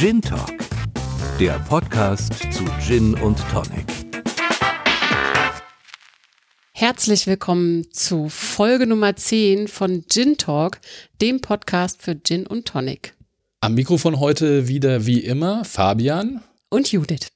Gin Talk, der Podcast zu Gin und Tonic. Herzlich willkommen zu Folge Nummer 10 von Gin Talk, dem Podcast für Gin und Tonic. Am Mikrofon heute wieder wie immer Fabian und Judith.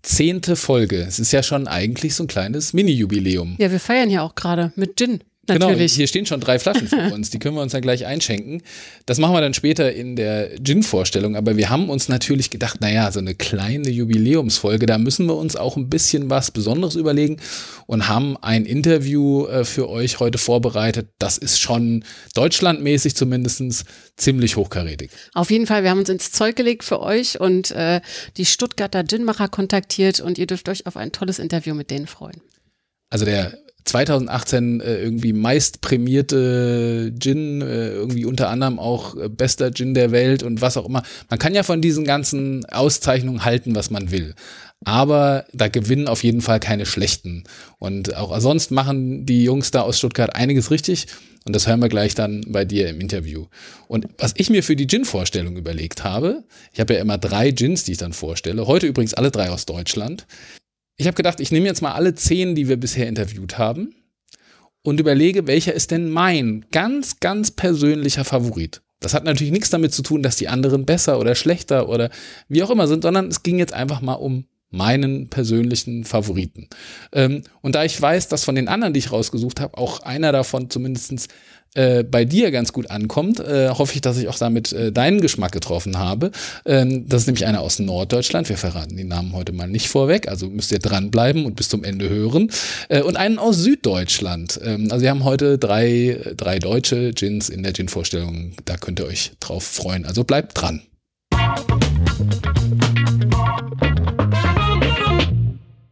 Zehnte Folge. Es ist ja schon eigentlich so ein kleines Mini-Jubiläum. Ja, wir feiern ja auch gerade mit Gin. Genau, Natürlich. Genau, hier stehen schon drei Flaschen vor uns, die können wir uns dann gleich einschenken. Das machen wir dann später in der Gin-Vorstellung, aber wir haben uns natürlich gedacht, naja, so eine kleine Jubiläumsfolge, da müssen wir uns auch ein bisschen was Besonderes überlegen und haben ein Interview äh, für euch heute vorbereitet. Das ist schon deutschlandmäßig zumindestens ziemlich hochkarätig. Auf jeden Fall, wir haben uns ins Zeug gelegt für euch und äh, die Stuttgarter Ginmacher kontaktiert und ihr dürft euch auf ein tolles Interview mit denen freuen. Also der 2018 äh, irgendwie meist prämierte Gin, äh, irgendwie unter anderem auch äh, bester Gin der Welt und was auch immer. Man kann ja von diesen ganzen Auszeichnungen halten, was man will. Aber da gewinnen auf jeden Fall keine schlechten. Und auch sonst machen die Jungs da aus Stuttgart einiges richtig. Und das hören wir gleich dann bei dir im Interview. Und was ich mir für die Gin-Vorstellung überlegt habe, ich habe ja immer drei Gins, die ich dann vorstelle. Heute übrigens alle drei aus Deutschland ich habe gedacht, ich nehme jetzt mal alle zehn, die wir bisher interviewt haben und überlege, welcher ist denn mein ganz, ganz persönlicher Favorit. Das hat natürlich nichts damit zu tun, dass die anderen besser oder schlechter oder wie auch immer sind, sondern es ging jetzt einfach mal um meinen persönlichen Favoriten. Ähm, und da ich weiß, dass von den anderen, die ich rausgesucht habe, auch einer davon zumindestens äh, bei dir ganz gut ankommt, äh, hoffe ich, dass ich auch damit äh, deinen Geschmack getroffen habe. Ähm, das ist nämlich einer aus Norddeutschland. Wir verraten die Namen heute mal nicht vorweg, also müsst ihr dranbleiben und bis zum Ende hören. Äh, und einen aus Süddeutschland. Ähm, also wir haben heute drei, drei deutsche Gins in der Gin-Vorstellung. Da könnt ihr euch drauf freuen. Also bleibt dran.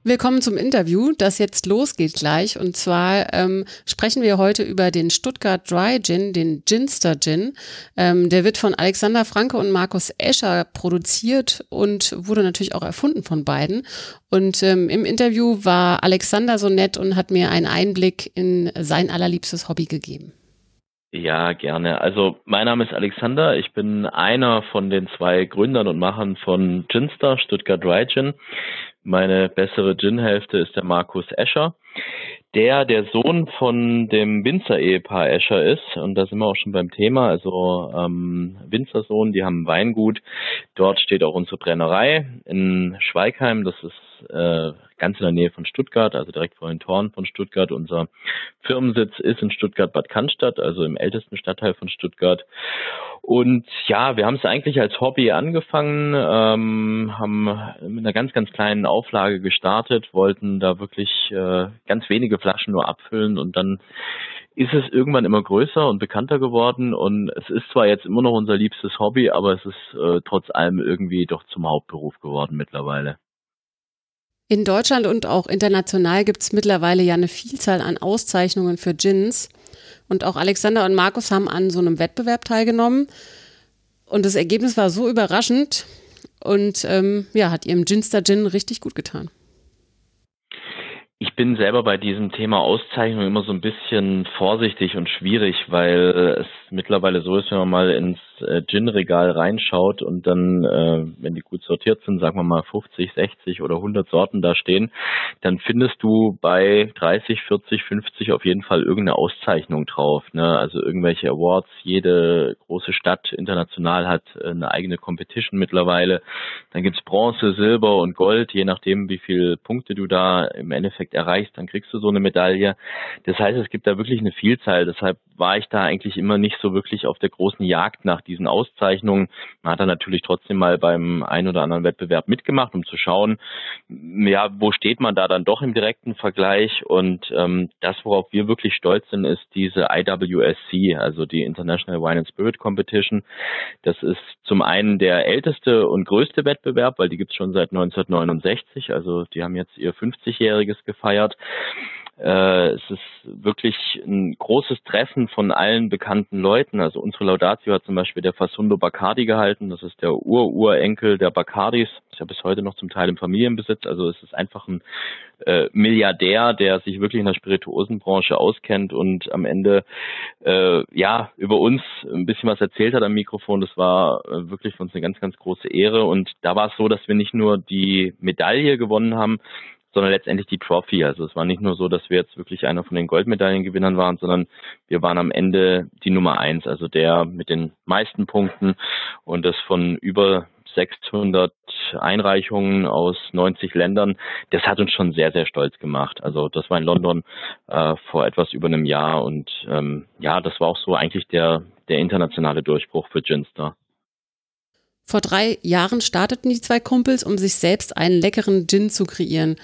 Willkommen zum Interview, das jetzt losgeht gleich. Und zwar ähm, sprechen wir heute über den Stuttgart Dry Gin, den Ginster Gin. Ähm, der wird von Alexander Franke und Markus Escher produziert und wurde natürlich auch erfunden von beiden. Und ähm, im Interview war Alexander so nett und hat mir einen Einblick in sein allerliebstes Hobby gegeben. Ja, gerne. Also mein Name ist Alexander. Ich bin einer von den zwei Gründern und Machern von Ginster, Stuttgart Dry Gin. Meine bessere Gin-Hälfte ist der Markus Escher, der der Sohn von dem Winzer-Ehepaar Escher ist. Und da sind wir auch schon beim Thema. Also ähm, Winzersohn, die haben ein Weingut. Dort steht auch unsere Brennerei in Schweigheim. Das ist äh, ganz in der Nähe von Stuttgart, also direkt vor den Toren von Stuttgart. Unser Firmensitz ist in Stuttgart-Bad Cannstatt, also im ältesten Stadtteil von Stuttgart. Und ja, wir haben es eigentlich als Hobby angefangen, ähm, haben mit einer ganz, ganz kleinen Auflage gestartet, wollten da wirklich äh, ganz wenige Flaschen nur abfüllen und dann ist es irgendwann immer größer und bekannter geworden und es ist zwar jetzt immer noch unser liebstes Hobby, aber es ist äh, trotz allem irgendwie doch zum Hauptberuf geworden mittlerweile. In Deutschland und auch international gibt es mittlerweile ja eine Vielzahl an Auszeichnungen für Gins. Und auch Alexander und Markus haben an so einem Wettbewerb teilgenommen. Und das Ergebnis war so überraschend und ähm, ja, hat ihrem Ginster Gin richtig gut getan. Ich bin selber bei diesem Thema Auszeichnung immer so ein bisschen vorsichtig und schwierig, weil es mittlerweile so ist, wenn man mal ins äh, Gin-Regal reinschaut und dann, äh, wenn die gut sortiert sind, sagen wir mal 50, 60 oder 100 Sorten da stehen, dann findest du bei 30, 40, 50 auf jeden Fall irgendeine Auszeichnung drauf. Ne? Also irgendwelche Awards. Jede große Stadt international hat äh, eine eigene Competition mittlerweile. Dann gibt's Bronze, Silber und Gold, je nachdem, wie viele Punkte du da im Endeffekt erreichst, dann kriegst du so eine Medaille. Das heißt, es gibt da wirklich eine Vielzahl. Deshalb war ich da eigentlich immer nicht so wirklich auf der großen Jagd nach diesen Auszeichnungen. Man hat dann natürlich trotzdem mal beim ein oder anderen Wettbewerb mitgemacht, um zu schauen, ja, wo steht man da dann doch im direkten Vergleich. Und ähm, das, worauf wir wirklich stolz sind, ist diese IWSC, also die International Wine and Spirit Competition. Das ist zum einen der älteste und größte Wettbewerb, weil die gibt es schon seit 1969. Also die haben jetzt ihr 50-jähriges gefeiert. Äh, es ist wirklich ein großes Treffen von allen bekannten Leuten. Also unsere Laudatio hat zum Beispiel der Fasundo Bacardi gehalten. Das ist der Ururenkel der Bacardis. Ist ja bis heute noch zum Teil im Familienbesitz. Also es ist einfach ein äh, Milliardär, der sich wirklich in der Spirituosenbranche auskennt und am Ende äh, ja über uns ein bisschen was erzählt hat am Mikrofon. Das war äh, wirklich für uns eine ganz, ganz große Ehre. Und da war es so, dass wir nicht nur die Medaille gewonnen haben, sondern letztendlich die Trophy. Also es war nicht nur so, dass wir jetzt wirklich einer von den Goldmedaillengewinnern waren, sondern wir waren am Ende die Nummer eins, also der mit den meisten Punkten und das von über 600 Einreichungen aus 90 Ländern. Das hat uns schon sehr, sehr stolz gemacht. Also das war in London äh, vor etwas über einem Jahr und ähm, ja, das war auch so eigentlich der, der internationale Durchbruch für Ginster. Vor drei Jahren starteten die zwei Kumpels, um sich selbst einen leckeren Gin zu kreieren.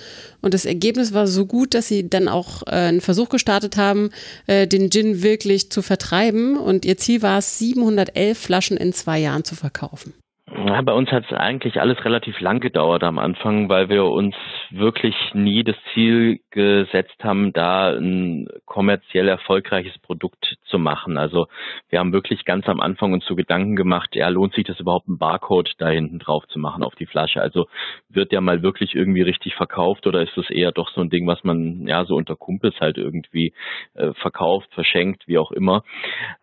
Und das Ergebnis war so gut, dass sie dann auch äh, einen Versuch gestartet haben, äh, den Gin wirklich zu vertreiben. Und ihr Ziel war es, 711 Flaschen in zwei Jahren zu verkaufen. Ja, bei uns hat es eigentlich alles relativ lang gedauert am Anfang, weil wir uns wirklich nie das Ziel gesetzt haben, da ein kommerziell erfolgreiches Produkt zu machen. Also wir haben wirklich ganz am Anfang uns so Gedanken gemacht, ja, lohnt sich das überhaupt einen Barcode da hinten drauf zu machen auf die Flasche? Also wird der mal wirklich irgendwie richtig verkauft oder ist das eher doch so ein Ding, was man ja so unter Kumpels halt irgendwie äh, verkauft, verschenkt, wie auch immer.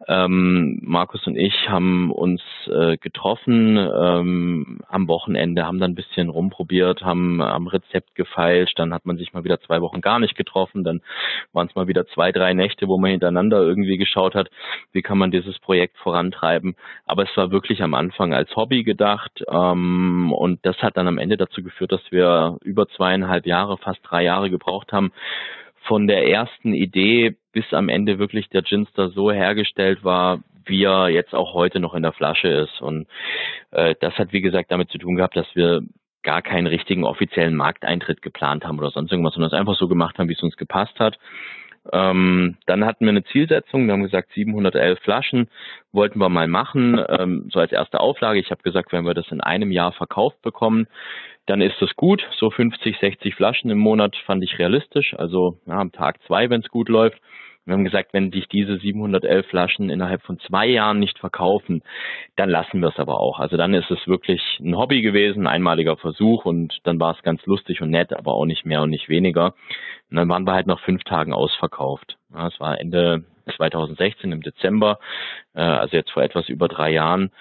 Ähm, Markus und ich haben uns äh, getroffen, ähm, am Wochenende, haben dann ein bisschen rumprobiert, haben am Rezept gefeilscht, dann hat man sich mal wieder zwei Wochen gar nicht getroffen, dann waren es mal wieder zwei, drei Nächte, wo man hintereinander irgendwie geschaut hat, wie kann man dieses Projekt vorantreiben. Aber es war wirklich am Anfang als Hobby gedacht ähm, und das hat dann am Ende dazu geführt, dass wir über zweieinhalb Jahre, fast drei Jahre gebraucht haben, von der ersten Idee bis am Ende wirklich der Ginster so hergestellt war, wie er jetzt auch heute noch in der Flasche ist. Und äh, das hat, wie gesagt, damit zu tun gehabt, dass wir gar keinen richtigen offiziellen Markteintritt geplant haben oder sonst irgendwas, sondern es einfach so gemacht haben, wie es uns gepasst hat. Ähm, dann hatten wir eine Zielsetzung, wir haben gesagt 711 Flaschen wollten wir mal machen, ähm, so als erste Auflage. Ich habe gesagt, wenn wir das in einem Jahr verkauft bekommen, dann ist das gut. So 50, 60 Flaschen im Monat fand ich realistisch, also ja, am Tag zwei, wenn es gut läuft. Wir haben gesagt, wenn sich diese 711 Flaschen innerhalb von zwei Jahren nicht verkaufen, dann lassen wir es aber auch. Also dann ist es wirklich ein Hobby gewesen, ein einmaliger Versuch und dann war es ganz lustig und nett, aber auch nicht mehr und nicht weniger. Und dann waren wir halt nach fünf Tagen ausverkauft. Es war Ende 2016 im Dezember, äh, also jetzt vor etwas über drei Jahren.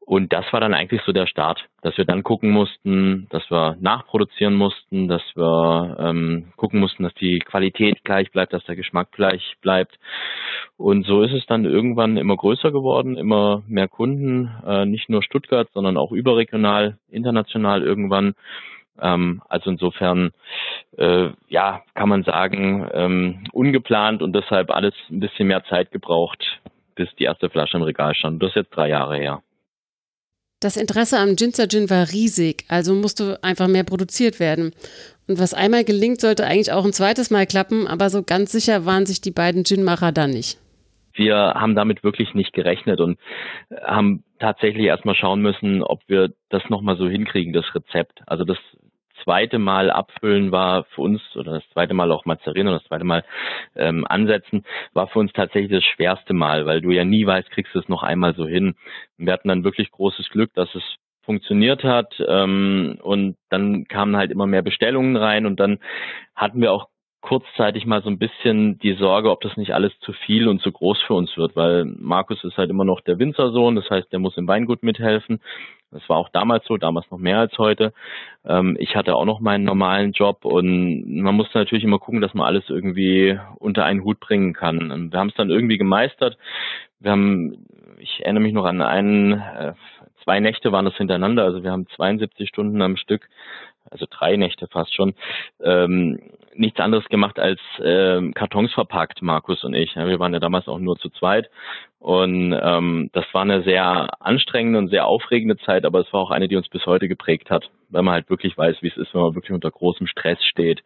Und das war dann eigentlich so der Start, dass wir dann gucken mussten, dass wir nachproduzieren mussten, dass wir ähm, gucken mussten, dass die Qualität gleich bleibt, dass der Geschmack gleich bleibt. Und so ist es dann irgendwann immer größer geworden, immer mehr Kunden, äh, nicht nur Stuttgart, sondern auch überregional, international irgendwann. Ähm, also insofern, äh, ja, kann man sagen, ähm, ungeplant und deshalb alles ein bisschen mehr Zeit gebraucht, bis die erste Flasche im Regal stand. Das ist jetzt drei Jahre her. Das Interesse am Ginster Gin war riesig, also musste einfach mehr produziert werden. Und was einmal gelingt, sollte eigentlich auch ein zweites Mal klappen, aber so ganz sicher waren sich die beiden Ginmacher dann nicht. Wir haben damit wirklich nicht gerechnet und haben tatsächlich erstmal schauen müssen, ob wir das nochmal so hinkriegen, das Rezept. Also das zweite Mal abfüllen war für uns, oder das zweite Mal auch mazerieren oder das zweite Mal ähm, ansetzen, war für uns tatsächlich das schwerste Mal, weil du ja nie weißt, kriegst du es noch einmal so hin. Wir hatten dann wirklich großes Glück, dass es funktioniert hat ähm, und dann kamen halt immer mehr Bestellungen rein und dann hatten wir auch kurzzeitig mal so ein bisschen die Sorge, ob das nicht alles zu viel und zu groß für uns wird, weil Markus ist halt immer noch der Winzersohn, das heißt, der muss im Weingut mithelfen. Das war auch damals so, damals noch mehr als heute. Ähm, ich hatte auch noch meinen normalen Job und man musste natürlich immer gucken, dass man alles irgendwie unter einen Hut bringen kann. Und wir haben es dann irgendwie gemeistert. Wir haben, ich erinnere mich noch an einen, äh, zwei Nächte waren das hintereinander, also wir haben 72 Stunden am Stück also drei Nächte fast schon, ähm, nichts anderes gemacht als ähm, Kartons verpackt, Markus und ich. Ja, wir waren ja damals auch nur zu zweit und ähm, das war eine sehr anstrengende und sehr aufregende Zeit, aber es war auch eine, die uns bis heute geprägt hat, weil man halt wirklich weiß, wie es ist, wenn man wirklich unter großem Stress steht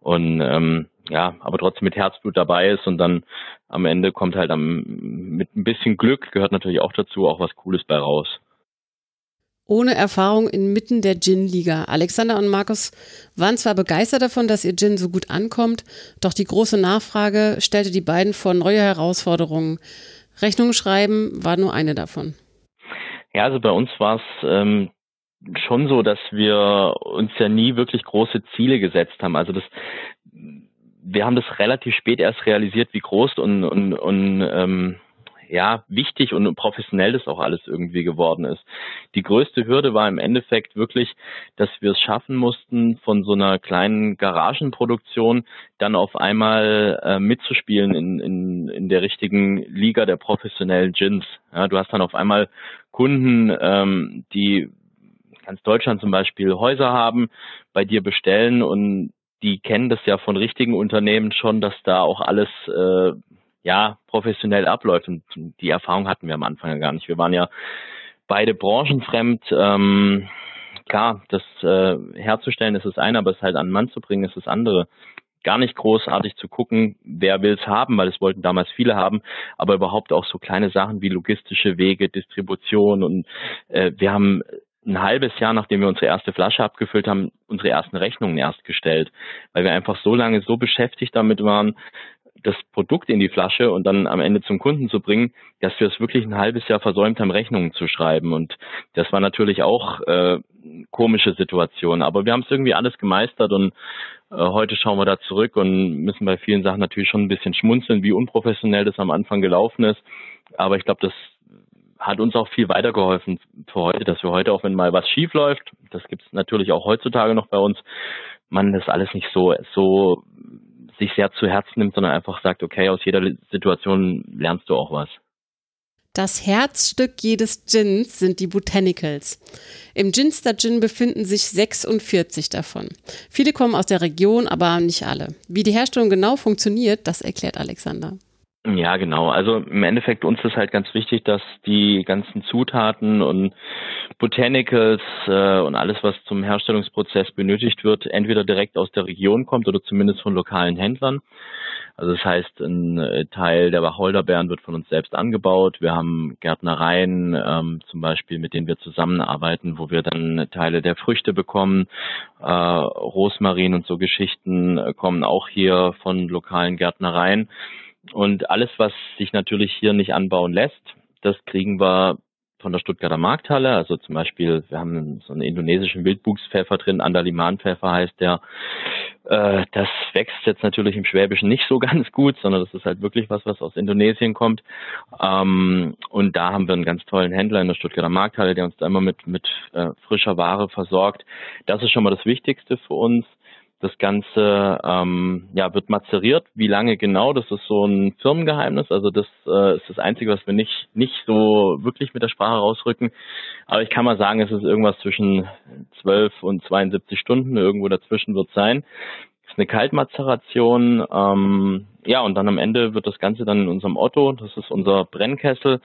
und ähm, ja, aber trotzdem mit Herzblut dabei ist und dann am Ende kommt halt am, mit ein bisschen Glück gehört natürlich auch dazu auch was Cooles bei raus ohne Erfahrung inmitten der Gin-Liga. Alexander und Markus waren zwar begeistert davon, dass ihr Gin so gut ankommt, doch die große Nachfrage stellte die beiden vor neue Herausforderungen. Rechnung schreiben war nur eine davon. Ja, also bei uns war es ähm, schon so, dass wir uns ja nie wirklich große Ziele gesetzt haben. Also das, wir haben das relativ spät erst realisiert, wie groß und, und, und ähm, ja, wichtig und professionell das auch alles irgendwie geworden ist. Die größte Hürde war im Endeffekt wirklich, dass wir es schaffen mussten, von so einer kleinen Garagenproduktion dann auf einmal äh, mitzuspielen in, in, in der richtigen Liga der professionellen Gins. Ja, du hast dann auf einmal Kunden, ähm, die ganz Deutschland zum Beispiel Häuser haben, bei dir bestellen und die kennen das ja von richtigen Unternehmen schon, dass da auch alles äh, ja professionell abläuft. Und die Erfahrung hatten wir am Anfang ja gar nicht. Wir waren ja beide branchenfremd. Ähm, klar, das äh, herzustellen ist das eine, aber es halt an den Mann zu bringen ist das andere. Gar nicht großartig zu gucken, wer will es haben, weil es wollten damals viele haben, aber überhaupt auch so kleine Sachen wie logistische Wege, Distribution und äh, wir haben ein halbes Jahr, nachdem wir unsere erste Flasche abgefüllt haben, unsere ersten Rechnungen erst gestellt, weil wir einfach so lange so beschäftigt damit waren, das Produkt in die Flasche und dann am Ende zum Kunden zu bringen, dass wir es wirklich ein halbes Jahr versäumt haben, Rechnungen zu schreiben. Und das war natürlich auch äh, komische Situation. Aber wir haben es irgendwie alles gemeistert und äh, heute schauen wir da zurück und müssen bei vielen Sachen natürlich schon ein bisschen schmunzeln, wie unprofessionell das am Anfang gelaufen ist. Aber ich glaube, das hat uns auch viel weitergeholfen für heute, dass wir heute, auch wenn mal was schief läuft, das gibt es natürlich auch heutzutage noch bei uns, man das alles nicht so, so sich sehr zu Herzen nimmt, sondern einfach sagt, okay, aus jeder Situation lernst du auch was. Das Herzstück jedes Gins sind die Botanicals. Im Ginster Gin befinden sich 46 davon. Viele kommen aus der Region, aber nicht alle. Wie die Herstellung genau funktioniert, das erklärt Alexander. Ja, genau. Also im Endeffekt uns ist halt ganz wichtig, dass die ganzen Zutaten und Botanicals äh, und alles, was zum Herstellungsprozess benötigt wird, entweder direkt aus der Region kommt oder zumindest von lokalen Händlern. Also das heißt, ein äh, Teil der Wacholderbeeren wird von uns selbst angebaut. Wir haben Gärtnereien ähm, zum Beispiel, mit denen wir zusammenarbeiten, wo wir dann Teile der Früchte bekommen. Äh, Rosmarin und so Geschichten äh, kommen auch hier von lokalen Gärtnereien. Und alles, was sich natürlich hier nicht anbauen lässt, das kriegen wir von der Stuttgarter Markthalle. Also zum Beispiel, wir haben so einen indonesischen Wildbuchspfeffer drin, Andalimanpfeffer heißt der. Äh, das wächst jetzt natürlich im Schwäbischen nicht so ganz gut, sondern das ist halt wirklich was, was aus Indonesien kommt. Ähm, und da haben wir einen ganz tollen Händler in der Stuttgarter Markthalle, der uns da immer mit, mit äh, frischer Ware versorgt. Das ist schon mal das Wichtigste für uns. Das Ganze ähm, ja, wird mazeriert. Wie lange genau, das ist so ein Firmengeheimnis. Also das äh, ist das Einzige, was wir nicht, nicht so wirklich mit der Sprache rausrücken. Aber ich kann mal sagen, es ist irgendwas zwischen 12 und 72 Stunden. Irgendwo dazwischen wird sein. Das ist eine Kaltmazeration. Ähm, ja, und dann am Ende wird das Ganze dann in unserem Otto, das ist unser Brennkessel,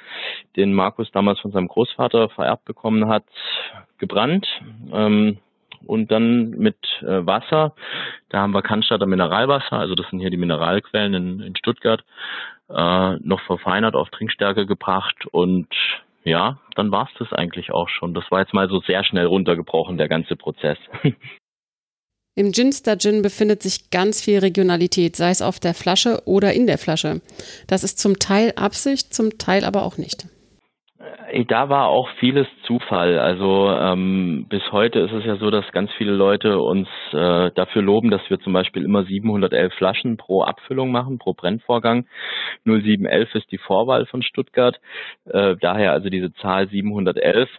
den Markus damals von seinem Großvater vererbt bekommen hat, gebrannt. Ähm, und dann mit äh, Wasser. Da haben wir Cannstatter Mineralwasser, also das sind hier die Mineralquellen in, in Stuttgart, äh, noch verfeinert auf Trinkstärke gebracht und ja, dann war's das eigentlich auch schon. Das war jetzt mal so sehr schnell runtergebrochen, der ganze Prozess. Im Ginster Gin befindet sich ganz viel Regionalität, sei es auf der Flasche oder in der Flasche. Das ist zum Teil Absicht, zum Teil aber auch nicht. Äh, da war auch vieles Zufall. Also ähm, bis heute ist es ja so, dass ganz viele Leute uns äh, dafür loben, dass wir zum Beispiel immer 711 Flaschen pro Abfüllung machen, pro Brennvorgang. 0711 ist die Vorwahl von Stuttgart. Äh, daher also diese Zahl 711.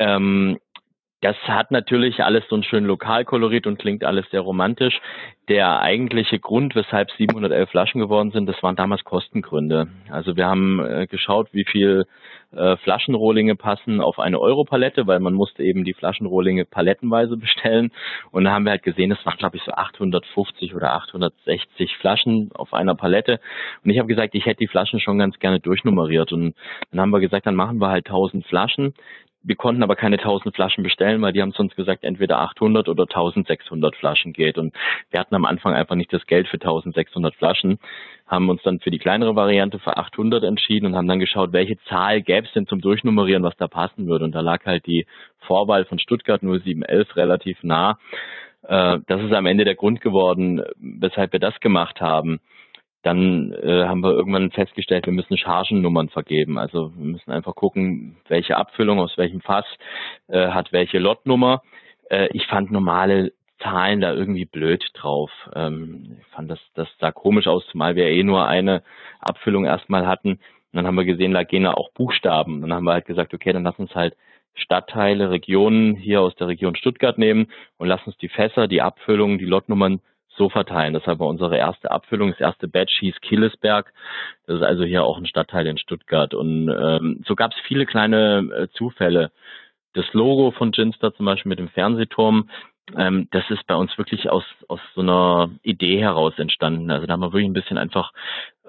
Ähm, das hat natürlich alles so einen schönen Lokalkolorit und klingt alles sehr romantisch. Der eigentliche Grund, weshalb 711 Flaschen geworden sind, das waren damals Kostengründe. Also wir haben äh, geschaut, wie viel äh, Flaschenrohlinge passen auf eine Europalette, weil man musste eben die Flaschenrohlinge palettenweise bestellen. Und da haben wir halt gesehen, es waren glaube ich so 850 oder 860 Flaschen auf einer Palette. Und ich habe gesagt, ich hätte die Flaschen schon ganz gerne durchnummeriert. Und dann haben wir gesagt, dann machen wir halt 1000 Flaschen. Wir konnten aber keine 1000 Flaschen bestellen, weil die haben uns gesagt, entweder 800 oder 1600 Flaschen geht. Und wir hatten am Anfang einfach nicht das Geld für 1600 Flaschen, haben uns dann für die kleinere Variante für 800 entschieden und haben dann geschaut, welche Zahl gäbe es denn zum Durchnummerieren, was da passen würde. Und da lag halt die Vorwahl von Stuttgart 0711 relativ nah. Äh, das ist am Ende der Grund geworden, weshalb wir das gemacht haben. Dann äh, haben wir irgendwann festgestellt, wir müssen Chargennummern vergeben. Also wir müssen einfach gucken, welche Abfüllung aus welchem Fass äh, hat welche Lotnummer. Äh, ich fand normale Zahlen da irgendwie blöd drauf. Ähm, ich fand das, das sah komisch aus, zumal wir eh nur eine Abfüllung erstmal hatten. Und dann haben wir gesehen, da gehen auch Buchstaben. Dann haben wir halt gesagt, okay, dann lass uns halt Stadtteile, Regionen hier aus der Region Stuttgart nehmen und lass uns die Fässer, die Abfüllungen, die Lotnummern so verteilen. Deshalb war unsere erste Abfüllung, das erste Batch hieß Killesberg. Das ist also hier auch ein Stadtteil in Stuttgart. Und ähm, so gab es viele kleine äh, Zufälle. Das Logo von Ginster zum Beispiel mit dem Fernsehturm, ähm, das ist bei uns wirklich aus, aus so einer Idee heraus entstanden. Also da haben wir wirklich ein bisschen einfach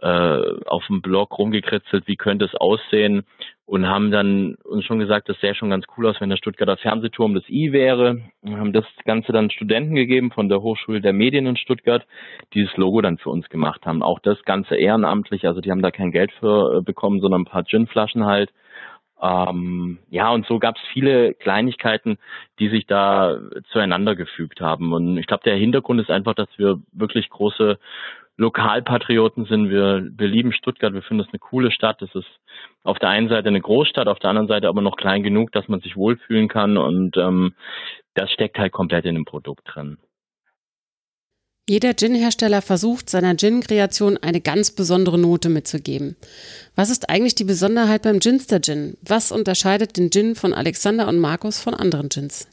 auf dem Blog rumgekritzelt, wie könnte es aussehen und haben dann uns schon gesagt, das sähe schon ganz cool aus, wenn der Stuttgarter Fernsehturm das I wäre. Und haben das Ganze dann Studenten gegeben von der Hochschule der Medien in Stuttgart, die dieses Logo dann für uns gemacht haben. Auch das Ganze ehrenamtlich, also die haben da kein Geld für äh, bekommen, sondern ein paar Ginflaschen halt. Ähm, ja, und so gab es viele Kleinigkeiten, die sich da zueinander gefügt haben. Und ich glaube, der Hintergrund ist einfach, dass wir wirklich große Lokalpatrioten sind. Wir, wir lieben Stuttgart, wir finden es eine coole Stadt. Es ist auf der einen Seite eine Großstadt, auf der anderen Seite aber noch klein genug, dass man sich wohlfühlen kann. Und ähm, das steckt halt komplett in dem Produkt drin. Jeder Gin-Hersteller versucht, seiner Gin-Kreation eine ganz besondere Note mitzugeben. Was ist eigentlich die Besonderheit beim Ginster Gin? Was unterscheidet den Gin von Alexander und Markus von anderen Gins?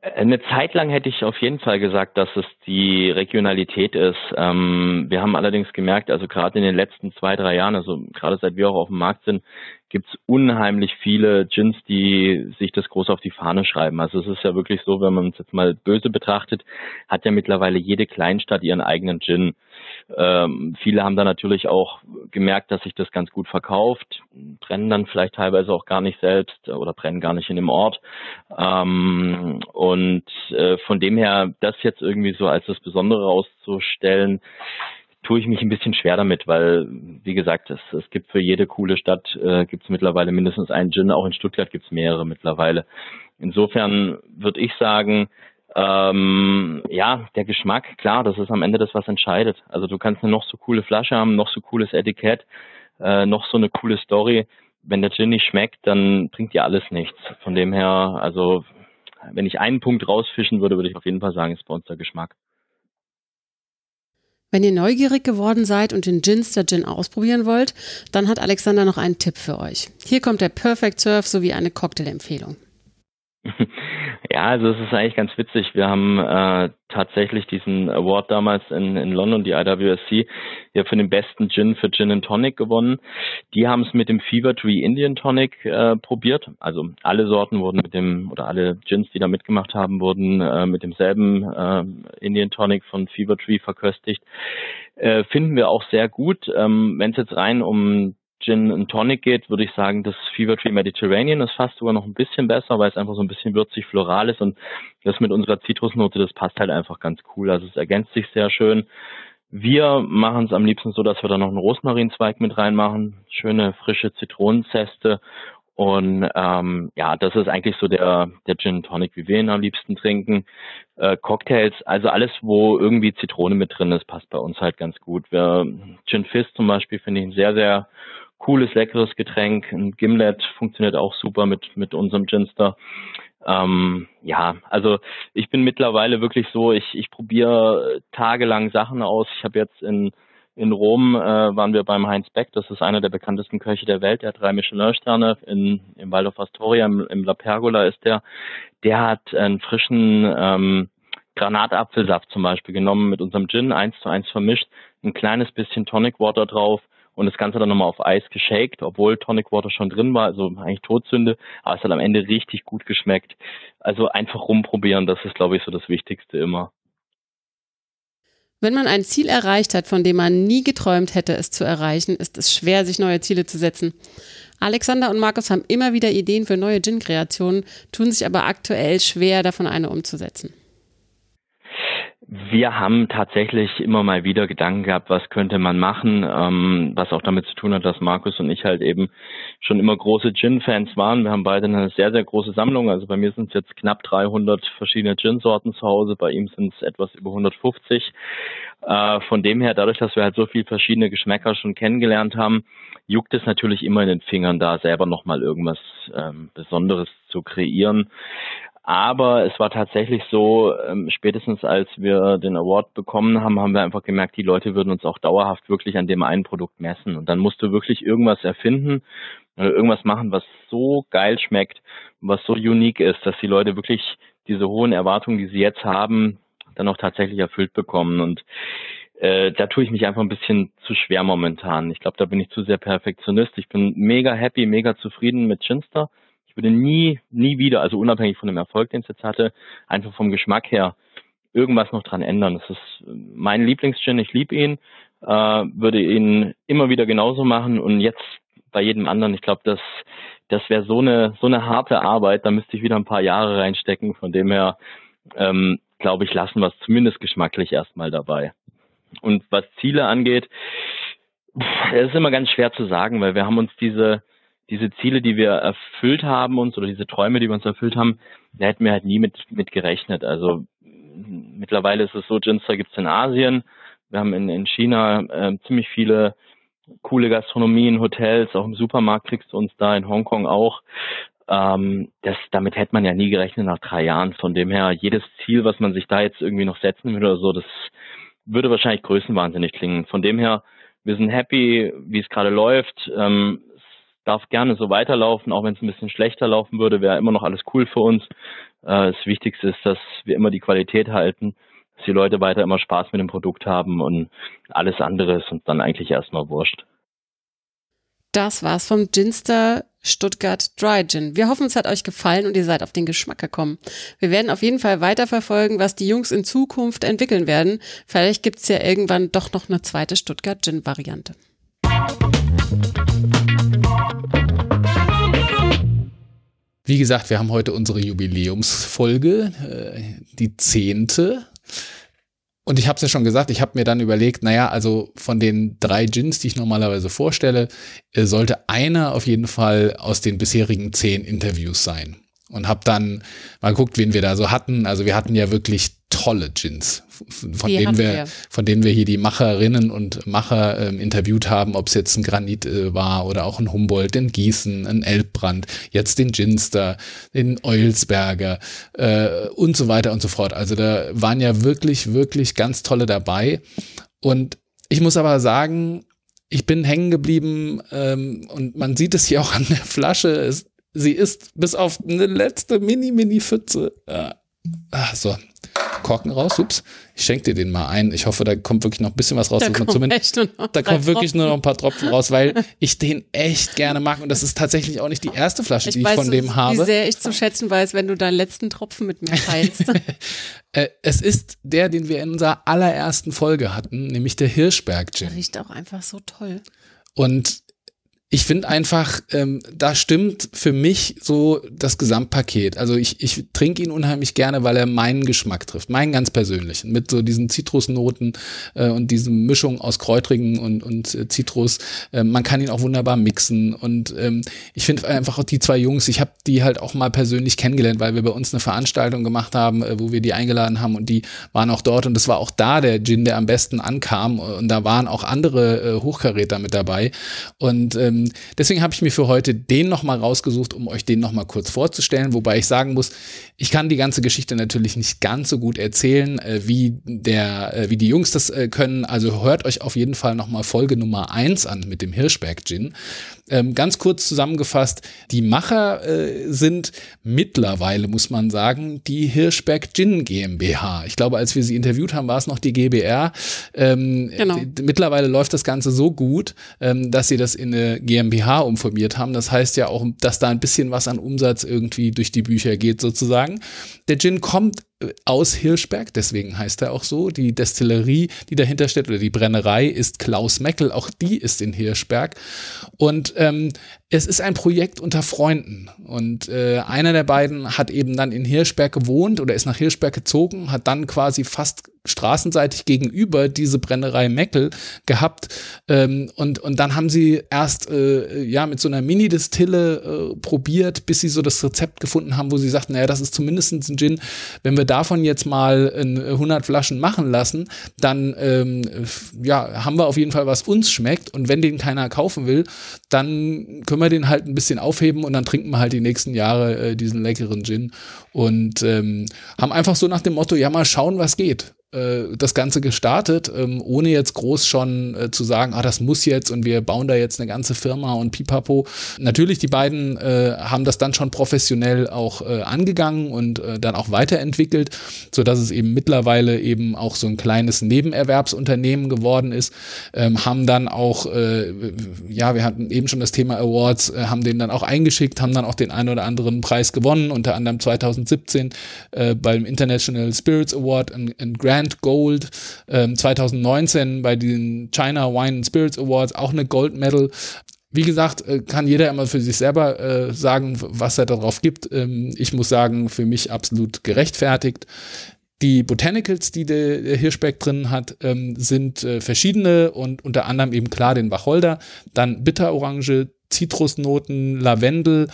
Eine Zeit lang hätte ich auf jeden Fall gesagt, dass es die Regionalität ist. Ähm, wir haben allerdings gemerkt, also gerade in den letzten zwei, drei Jahren, also gerade seit wir auch auf dem Markt sind, gibt es unheimlich viele Gins, die sich das groß auf die Fahne schreiben. Also es ist ja wirklich so, wenn man es jetzt mal böse betrachtet, hat ja mittlerweile jede Kleinstadt ihren eigenen Gin. Ähm, viele haben da natürlich auch gemerkt, dass sich das ganz gut verkauft, brennen dann vielleicht teilweise auch gar nicht selbst oder brennen gar nicht in dem Ort. Ähm, und äh, von dem her, das jetzt irgendwie so als das Besondere auszustellen, tue ich mich ein bisschen schwer damit, weil, wie gesagt, es, es gibt für jede coole Stadt, äh, gibt es mittlerweile mindestens einen Gin, auch in Stuttgart gibt es mehrere mittlerweile. Insofern würde ich sagen, ähm, ja, der Geschmack, klar, das ist am Ende das, was entscheidet. Also du kannst eine noch so coole Flasche haben, noch so cooles Etikett, äh, noch so eine coole Story. Wenn der Gin nicht schmeckt, dann bringt dir alles nichts. Von dem her, also wenn ich einen Punkt rausfischen würde, würde ich auf jeden Fall sagen, ist bei uns der Geschmack. Wenn ihr neugierig geworden seid und den Ginster Gin ausprobieren wollt, dann hat Alexander noch einen Tipp für euch. Hier kommt der Perfect Surf sowie eine Cocktailempfehlung. Ja, also es ist eigentlich ganz witzig. Wir haben äh, tatsächlich diesen Award damals in, in London, die IWSC, ja für den besten Gin für Gin and Tonic gewonnen. Die haben es mit dem Fever Tree Indian Tonic äh, probiert. Also alle Sorten wurden mit dem, oder alle Gins, die da mitgemacht haben, wurden äh, mit demselben äh, Indian Tonic von Fever Tree verköstigt. Äh, finden wir auch sehr gut. Ähm, Wenn es jetzt rein um Gin and Tonic geht, würde ich sagen, das Fever Tree Mediterranean ist fast sogar noch ein bisschen besser, weil es einfach so ein bisschen würzig floral ist und das mit unserer Zitrusnote, das passt halt einfach ganz cool. Also es ergänzt sich sehr schön. Wir machen es am liebsten so, dass wir da noch einen Rosmarinzweig mit reinmachen, schöne frische Zitronenzeste und ähm, ja, das ist eigentlich so der, der Gin Tonic, wie wir ihn am liebsten trinken. Äh, Cocktails, also alles, wo irgendwie Zitrone mit drin ist, passt bei uns halt ganz gut. Wir, Gin Fizz zum Beispiel finde ich ein sehr, sehr cooles, leckeres Getränk. Ein Gimlet funktioniert auch super mit, mit unserem Ginster. Ähm, ja, also ich bin mittlerweile wirklich so, ich, ich probiere tagelang Sachen aus. Ich habe jetzt in, in Rom äh, waren wir beim Heinz Beck, das ist einer der bekanntesten Köche der Welt, der hat drei Michelin-Sterne in, im Waldorf Astoria, im, im La Pergola ist der. Der hat einen frischen ähm, Granatapfelsaft zum Beispiel genommen mit unserem Gin, eins zu eins vermischt, ein kleines bisschen Tonic Water drauf, und das Ganze dann nochmal auf Eis geshakt, obwohl Tonic Water schon drin war, also eigentlich Todsünde, aber es hat am Ende richtig gut geschmeckt. Also einfach rumprobieren, das ist, glaube ich, so das Wichtigste immer. Wenn man ein Ziel erreicht hat, von dem man nie geträumt hätte, es zu erreichen, ist es schwer, sich neue Ziele zu setzen. Alexander und Markus haben immer wieder Ideen für neue Gin-Kreationen, tun sich aber aktuell schwer, davon eine umzusetzen. Wir haben tatsächlich immer mal wieder Gedanken gehabt, was könnte man machen, ähm, was auch damit zu tun hat, dass Markus und ich halt eben schon immer große Gin-Fans waren. Wir haben beide eine sehr, sehr große Sammlung. Also bei mir sind es jetzt knapp 300 verschiedene Gin-Sorten zu Hause, bei ihm sind es etwas über 150. Äh, von dem her, dadurch, dass wir halt so viel verschiedene Geschmäcker schon kennengelernt haben, juckt es natürlich immer in den Fingern, da selber nochmal irgendwas ähm, Besonderes zu kreieren. Aber es war tatsächlich so, ähm, spätestens als wir den Award bekommen haben, haben wir einfach gemerkt, die Leute würden uns auch dauerhaft wirklich an dem einen Produkt messen. Und dann musst du wirklich irgendwas erfinden oder irgendwas machen, was so geil schmeckt, was so unique ist, dass die Leute wirklich diese hohen Erwartungen, die sie jetzt haben, dann auch tatsächlich erfüllt bekommen. Und äh, da tue ich mich einfach ein bisschen zu schwer momentan. Ich glaube, da bin ich zu sehr Perfektionist. Ich bin mega happy, mega zufrieden mit Chinster würde nie, nie wieder, also unabhängig von dem Erfolg, den es jetzt hatte, einfach vom Geschmack her irgendwas noch dran ändern. Das ist mein Lieblingsgin, ich liebe ihn, äh, würde ihn immer wieder genauso machen und jetzt bei jedem anderen, ich glaube, das, das wäre so eine, so eine harte Arbeit, da müsste ich wieder ein paar Jahre reinstecken, von dem her, ähm, glaube ich, lassen wir es zumindest geschmacklich erstmal dabei. Und was Ziele angeht, es ist immer ganz schwer zu sagen, weil wir haben uns diese, diese Ziele, die wir erfüllt haben uns oder diese Träume, die wir uns erfüllt haben, da hätten wir halt nie mit, mit gerechnet. Also mittlerweile ist es so, Ginster gibt es in Asien. Wir haben in, in China äh, ziemlich viele coole Gastronomien, Hotels, auch im Supermarkt kriegst du uns da, in Hongkong auch. Ähm, das, damit hätte man ja nie gerechnet nach drei Jahren. Von dem her, jedes Ziel, was man sich da jetzt irgendwie noch setzen würde oder so, das würde wahrscheinlich größenwahnsinnig klingen. Von dem her, wir sind happy, wie es gerade läuft. Ähm, darf gerne so weiterlaufen, auch wenn es ein bisschen schlechter laufen würde, wäre immer noch alles cool für uns. Äh, das Wichtigste ist, dass wir immer die Qualität halten, dass die Leute weiter immer Spaß mit dem Produkt haben und alles andere ist uns dann eigentlich erstmal wurscht. Das war's vom Ginster Stuttgart Dry Gin. Wir hoffen, es hat euch gefallen und ihr seid auf den Geschmack gekommen. Wir werden auf jeden Fall weiterverfolgen, was die Jungs in Zukunft entwickeln werden. Vielleicht gibt's ja irgendwann doch noch eine zweite Stuttgart Gin Wie gesagt, wir haben heute unsere Jubiläumsfolge, äh, die zehnte. Und ich habe es ja schon gesagt, ich habe mir dann überlegt, naja, also von den drei Gins, die ich normalerweise vorstelle, äh, sollte einer auf jeden Fall aus den bisherigen zehn Interviews sein und habe dann mal geguckt, wen wir da so hatten. Also wir hatten ja wirklich tolle Gins, von die denen wir, wir, von denen wir hier die Macherinnen und Macher ähm, interviewt haben, ob es jetzt ein Granit äh, war oder auch ein Humboldt, ein Gießen, ein Elbbrand, jetzt den Ginster, den Eulsberger äh, und so weiter und so fort. Also da waren ja wirklich, wirklich ganz tolle dabei. Und ich muss aber sagen, ich bin hängen geblieben ähm, und man sieht es hier auch an der Flasche. Es, Sie ist bis auf eine letzte Mini-Mini-Pfütze. Ja. Ah, so. Korken raus, ups. Ich schenke dir den mal ein. Ich hoffe, da kommt wirklich noch ein bisschen was raus. Da, kommt, zumindest, da kommt wirklich Tropfen. nur noch ein paar Tropfen raus, weil ich den echt gerne mag. Und das ist tatsächlich auch nicht die erste Flasche, ich die weiß, ich von dem habe. Wie sehr ich zu schätzen weiß, wenn du deinen letzten Tropfen mit mir teilst. Äh, es ist der, den wir in unserer allerersten Folge hatten, nämlich der Hirschberg Gin. Der riecht auch einfach so toll. Und ich finde einfach, ähm, da stimmt für mich so das Gesamtpaket. Also ich, ich trinke ihn unheimlich gerne, weil er meinen Geschmack trifft, meinen ganz persönlichen, mit so diesen Zitrusnoten äh, und diesen Mischung aus Kräutrigen und, und äh, Zitrus. Äh, man kann ihn auch wunderbar mixen. Und ähm, ich finde einfach auch die zwei Jungs, ich habe die halt auch mal persönlich kennengelernt, weil wir bei uns eine Veranstaltung gemacht haben, äh, wo wir die eingeladen haben und die waren auch dort. Und es war auch da der Gin, der am besten ankam. Und da waren auch andere äh, Hochkaräter mit dabei. Und ähm, ähm, deswegen habe ich mir für heute den nochmal rausgesucht, um euch den nochmal kurz vorzustellen, wobei ich sagen muss, ich kann die ganze Geschichte natürlich nicht ganz so gut erzählen, äh, wie der, äh, wie die Jungs das äh, können. Also hört euch auf jeden Fall nochmal Folge Nummer eins an mit dem Hirschberg Gin. Ähm, ganz kurz zusammengefasst, die Macher äh, sind mittlerweile, muss man sagen, die Hirschberg Gin GmbH. Ich glaube, als wir sie interviewt haben, war es noch die GBR. Ähm, genau. Mittlerweile läuft das Ganze so gut, ähm, dass sie das in eine GmbH umformiert haben. Das heißt ja auch, dass da ein bisschen was an Umsatz irgendwie durch die Bücher geht sozusagen. Der Gin kommt aus Hirschberg, deswegen heißt er auch so. Die Destillerie, die dahinter steht, oder die Brennerei ist Klaus Meckel, auch die ist in Hirschberg. Und ähm, es ist ein Projekt unter Freunden. Und äh, einer der beiden hat eben dann in Hirschberg gewohnt oder ist nach Hirschberg gezogen, hat dann quasi fast straßenseitig gegenüber diese Brennerei Meckel gehabt. Ähm, und, und dann haben sie erst äh, ja mit so einer Mini-Distille äh, probiert, bis sie so das Rezept gefunden haben, wo sie sagten, naja, das ist zumindest ein Gin. Wenn wir davon jetzt mal 100 Flaschen machen lassen, dann ähm, ja, haben wir auf jeden Fall, was uns schmeckt. Und wenn den keiner kaufen will, dann können wir den halt ein bisschen aufheben und dann trinken wir halt die nächsten Jahre äh, diesen leckeren Gin. Und ähm, haben einfach so nach dem Motto, ja, mal schauen, was geht. Äh, das Ganze gestartet, ähm, ohne jetzt groß schon äh, zu sagen, ah, das muss jetzt und wir bauen da jetzt eine ganze Firma und pipapo. Natürlich, die beiden äh, haben das dann schon professionell auch äh, angegangen und äh, dann auch weiterentwickelt, so dass es eben mittlerweile eben auch so ein kleines Nebenerwerbsunternehmen geworden ist, ähm, haben dann auch, äh, ja, wir hatten eben schon das Thema Awards, haben den dann auch eingeschickt, haben dann auch den einen oder anderen Preis gewonnen, unter anderem 2017 äh, beim International Spirits Award in, in Grand Grand Gold, ähm, 2019 bei den China Wine and Spirits Awards auch eine Gold Medal. Wie gesagt, äh, kann jeder immer für sich selber äh, sagen, was er darauf gibt. Ähm, ich muss sagen, für mich absolut gerechtfertigt. Die Botanicals, die der Hirschberg drin hat, ähm, sind äh, verschiedene und unter anderem eben klar den Wacholder, dann Bitterorange, Zitrusnoten, Lavendel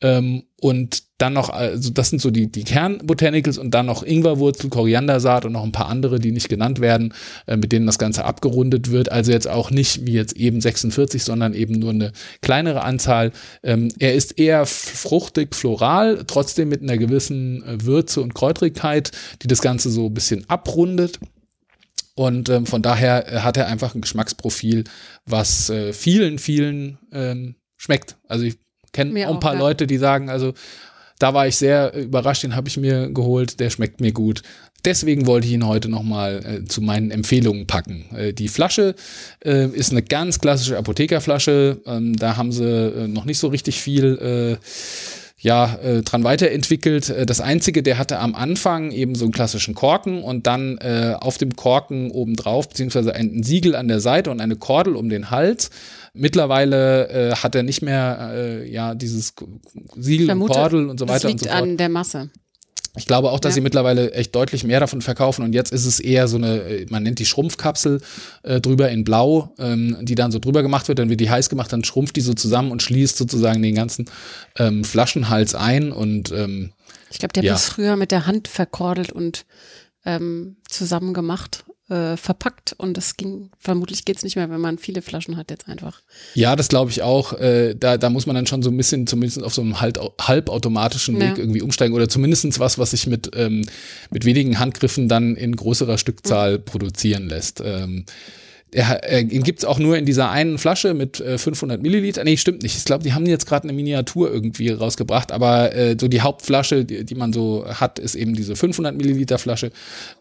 ähm, und dann noch, also das sind so die, die Kernbotanicals und dann noch Ingwerwurzel, Koriandersaat und noch ein paar andere, die nicht genannt werden, äh, mit denen das Ganze abgerundet wird. Also jetzt auch nicht wie jetzt eben 46, sondern eben nur eine kleinere Anzahl. Ähm, er ist eher fruchtig, floral, trotzdem mit einer gewissen äh, Würze und Kräutrigkeit, die das Ganze so ein bisschen abrundet. Und ähm, von daher äh, hat er einfach ein Geschmacksprofil, was äh, vielen, vielen ähm, schmeckt. Also ich kenne auch ein paar ja. Leute, die sagen, also da war ich sehr überrascht, den habe ich mir geholt, der schmeckt mir gut. Deswegen wollte ich ihn heute nochmal äh, zu meinen Empfehlungen packen. Äh, die Flasche äh, ist eine ganz klassische Apothekerflasche. Ähm, da haben sie äh, noch nicht so richtig viel äh, ja, äh, dran weiterentwickelt. Äh, das einzige, der hatte am Anfang eben so einen klassischen Korken und dann äh, auf dem Korken obendrauf, beziehungsweise ein Siegel an der Seite und eine Kordel um den Hals. Mittlerweile äh, hat er nicht mehr äh, ja dieses Siegel vermute, und Kordel und so weiter und so fort. an der Masse. Ich glaube auch, dass ja. sie mittlerweile echt deutlich mehr davon verkaufen und jetzt ist es eher so eine, äh, man nennt die Schrumpfkapsel äh, drüber in Blau, ähm, die dann so drüber gemacht wird, dann wird die heiß gemacht, dann schrumpft die so zusammen und schließt sozusagen den ganzen ähm, Flaschenhals ein und ähm, ich glaube, der ja. ist früher mit der Hand verkordelt und ähm, zusammen gemacht äh, verpackt und das ging, vermutlich geht es nicht mehr, wenn man viele Flaschen hat jetzt einfach. Ja, das glaube ich auch. Äh, da, da muss man dann schon so ein bisschen zumindest auf so einem halt, halbautomatischen Weg ja. irgendwie umsteigen oder zumindest was, was sich mit, ähm, mit wenigen Handgriffen dann in größerer Stückzahl mhm. produzieren lässt. Ähm, er, er, ihn gibt's auch nur in dieser einen Flasche mit äh, 500 Milliliter. Nee, stimmt nicht. Ich glaube, die haben jetzt gerade eine Miniatur irgendwie rausgebracht, aber äh, so die Hauptflasche, die, die, man so hat, ist eben diese 500 Milliliter Flasche.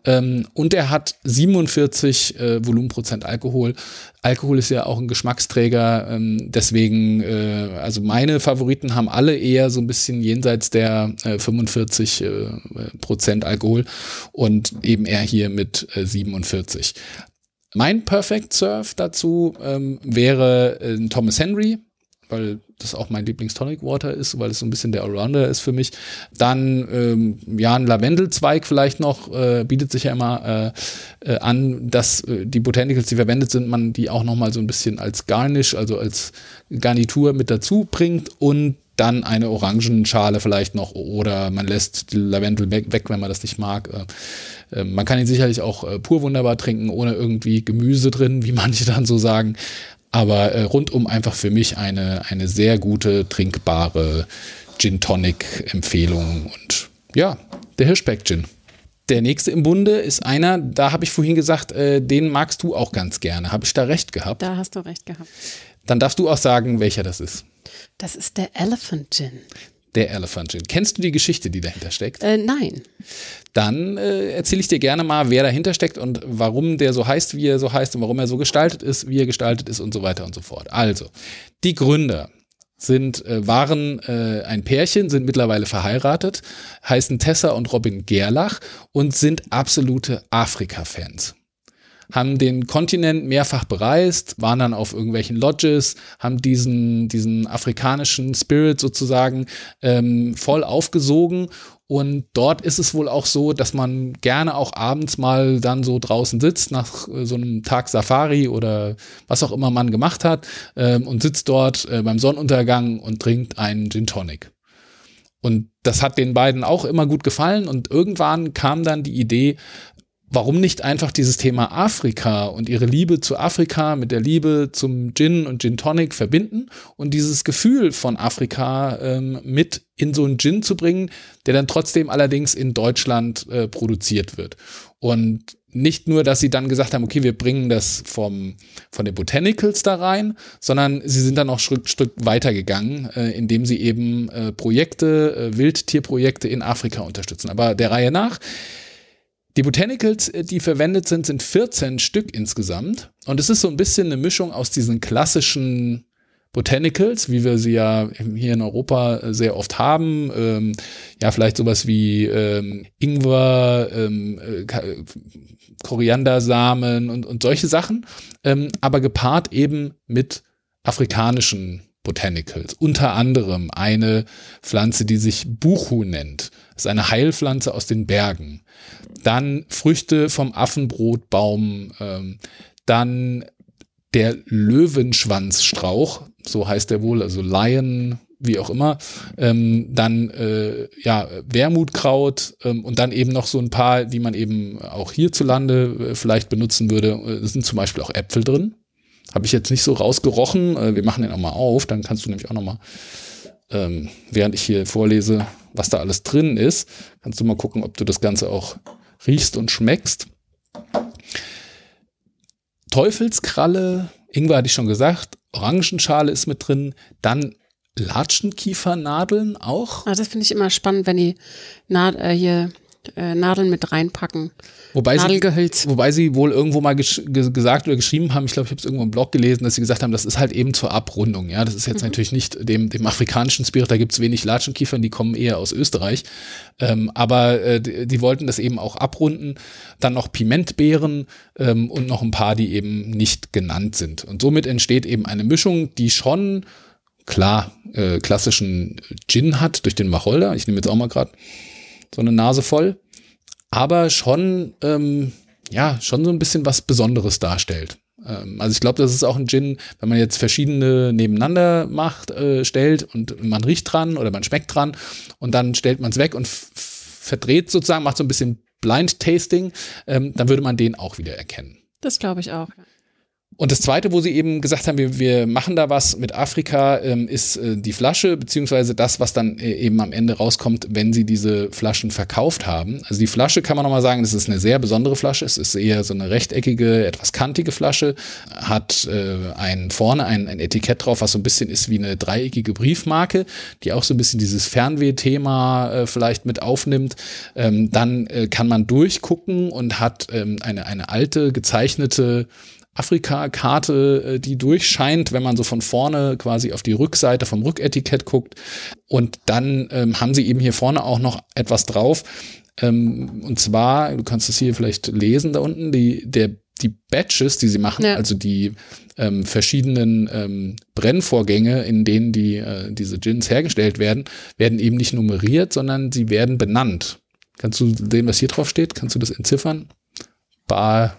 Ähm, und er hat 47 äh, Volumenprozent Alkohol. Alkohol ist ja auch ein Geschmacksträger, ähm, deswegen, äh, also meine Favoriten haben alle eher so ein bisschen jenseits der äh, 45 äh, Prozent Alkohol und eben er hier mit äh, 47. Mein Perfect Surf dazu ähm, wäre äh, Thomas Henry, weil das auch mein Lieblings-Tonic Water ist, weil es so ein bisschen der Allrounder ist für mich. Dann ähm, ja ein Lavendelzweig vielleicht noch, äh, bietet sich ja immer äh, äh, an, dass äh, die Botanicals, die verwendet sind, man die auch noch mal so ein bisschen als Garnish, also als Garnitur mit dazu bringt und dann eine Orangenschale vielleicht noch oder man lässt die Lavendel weg, wenn man das nicht mag. Äh, äh, man kann ihn sicherlich auch äh, pur wunderbar trinken, ohne irgendwie Gemüse drin, wie manche dann so sagen. Aber rundum einfach für mich eine, eine sehr gute, trinkbare Gin Tonic Empfehlung und ja, der Hirschbeck Gin. Der nächste im Bunde ist einer, da habe ich vorhin gesagt, äh, den magst du auch ganz gerne. Habe ich da recht gehabt? Da hast du recht gehabt. Dann darfst du auch sagen, welcher das ist. Das ist der Elephant Gin. Der Elephant Gin. Kennst du die Geschichte, die dahinter steckt? Äh, nein. Dann äh, erzähle ich dir gerne mal, wer dahinter steckt und warum der so heißt, wie er so heißt und warum er so gestaltet ist, wie er gestaltet ist und so weiter und so fort. Also, die Gründer sind, äh, waren äh, ein Pärchen, sind mittlerweile verheiratet, heißen Tessa und Robin Gerlach und sind absolute Afrika-Fans. Haben den Kontinent mehrfach bereist, waren dann auf irgendwelchen Lodges, haben diesen, diesen afrikanischen Spirit sozusagen ähm, voll aufgesogen und dort ist es wohl auch so, dass man gerne auch abends mal dann so draußen sitzt nach äh, so einem Tag Safari oder was auch immer man gemacht hat ähm, und sitzt dort äh, beim Sonnenuntergang und trinkt einen Gin Tonic. Und das hat den beiden auch immer gut gefallen und irgendwann kam dann die Idee, warum nicht einfach dieses Thema Afrika und ihre Liebe zu Afrika mit der Liebe zum Gin und Gin Tonic verbinden und dieses Gefühl von Afrika ähm, mit in so einen Gin zu bringen, der dann trotzdem allerdings in Deutschland äh, produziert wird. Und nicht nur, dass sie dann gesagt haben, okay, wir bringen das vom, von den Botanicals da rein, sondern sie sind dann auch Stück, Stück weitergegangen, äh, indem sie eben äh, Projekte, äh, Wildtierprojekte in Afrika unterstützen. Aber der Reihe nach, die Botanicals, äh, die verwendet sind, sind 14 Stück insgesamt. Und es ist so ein bisschen eine Mischung aus diesen klassischen Botanicals, wie wir sie ja hier in Europa äh, sehr oft haben. Ähm, ja, vielleicht sowas wie ähm, Ingwer, ähm, äh, Koriandersamen und, und solche Sachen. Ähm, aber gepaart eben mit afrikanischen Botanicals. Unter anderem eine Pflanze, die sich Buchu nennt. Ist eine Heilpflanze aus den Bergen. Dann Früchte vom Affenbrotbaum. Ähm, dann der Löwenschwanzstrauch, so heißt der wohl, also Lion, wie auch immer. Ähm, dann äh, ja Wermutkraut ähm, und dann eben noch so ein paar, die man eben auch hierzulande äh, vielleicht benutzen würde. Es sind zum Beispiel auch Äpfel drin. Habe ich jetzt nicht so rausgerochen. Äh, wir machen den auch mal auf, dann kannst du nämlich auch noch mal, ähm, während ich hier vorlese, was da alles drin ist, kannst du mal gucken, ob du das Ganze auch riechst und schmeckst. Teufelskralle, Ingwer hatte ich schon gesagt, Orangenschale ist mit drin, dann Latschenkiefernadeln auch. Ah, das finde ich immer spannend, wenn die Na äh, hier äh, Nadeln mit reinpacken. Wobei Nadelgehölz. Sie, wobei sie wohl irgendwo mal ges gesagt oder geschrieben haben, ich glaube, ich habe es irgendwo im Blog gelesen, dass sie gesagt haben, das ist halt eben zur Abrundung. Ja, das ist jetzt mhm. natürlich nicht dem, dem afrikanischen Spirit, da gibt es wenig Latschenkiefern, die kommen eher aus Österreich. Ähm, aber äh, die, die, wollten das eben auch abrunden. Dann noch Pimentbeeren ähm, und noch ein paar, die eben nicht genannt sind. Und somit entsteht eben eine Mischung, die schon klar äh, klassischen Gin hat durch den Wacholder. Ich nehme jetzt auch mal gerade so eine Nase voll, aber schon, ähm, ja, schon so ein bisschen was Besonderes darstellt. Ähm, also ich glaube, das ist auch ein Gin, wenn man jetzt verschiedene nebeneinander macht, äh, stellt und man riecht dran oder man schmeckt dran und dann stellt man es weg und verdreht sozusagen, macht so ein bisschen Blind Tasting, ähm, dann würde man den auch wieder erkennen. Das glaube ich auch. Ja. Und das Zweite, wo sie eben gesagt haben, wir, wir machen da was mit Afrika, ähm, ist äh, die Flasche, beziehungsweise das, was dann äh, eben am Ende rauskommt, wenn sie diese Flaschen verkauft haben. Also die Flasche kann man nochmal sagen, das ist eine sehr besondere Flasche. Es ist eher so eine rechteckige, etwas kantige Flasche, hat äh, ein, vorne ein, ein Etikett drauf, was so ein bisschen ist wie eine dreieckige Briefmarke, die auch so ein bisschen dieses Fernweh-Thema äh, vielleicht mit aufnimmt. Ähm, dann äh, kann man durchgucken und hat ähm, eine, eine alte, gezeichnete Afrika-Karte, äh, die durchscheint, wenn man so von vorne quasi auf die Rückseite vom Rücketikett guckt. Und dann ähm, haben sie eben hier vorne auch noch etwas drauf. Ähm, und zwar, du kannst es hier vielleicht lesen da unten, die, der, die Batches, die sie machen, ja. also die ähm, verschiedenen ähm, Brennvorgänge, in denen die, äh, diese Gins hergestellt werden, werden eben nicht nummeriert, sondern sie werden benannt. Kannst du sehen, was hier drauf steht? Kannst du das entziffern? Bar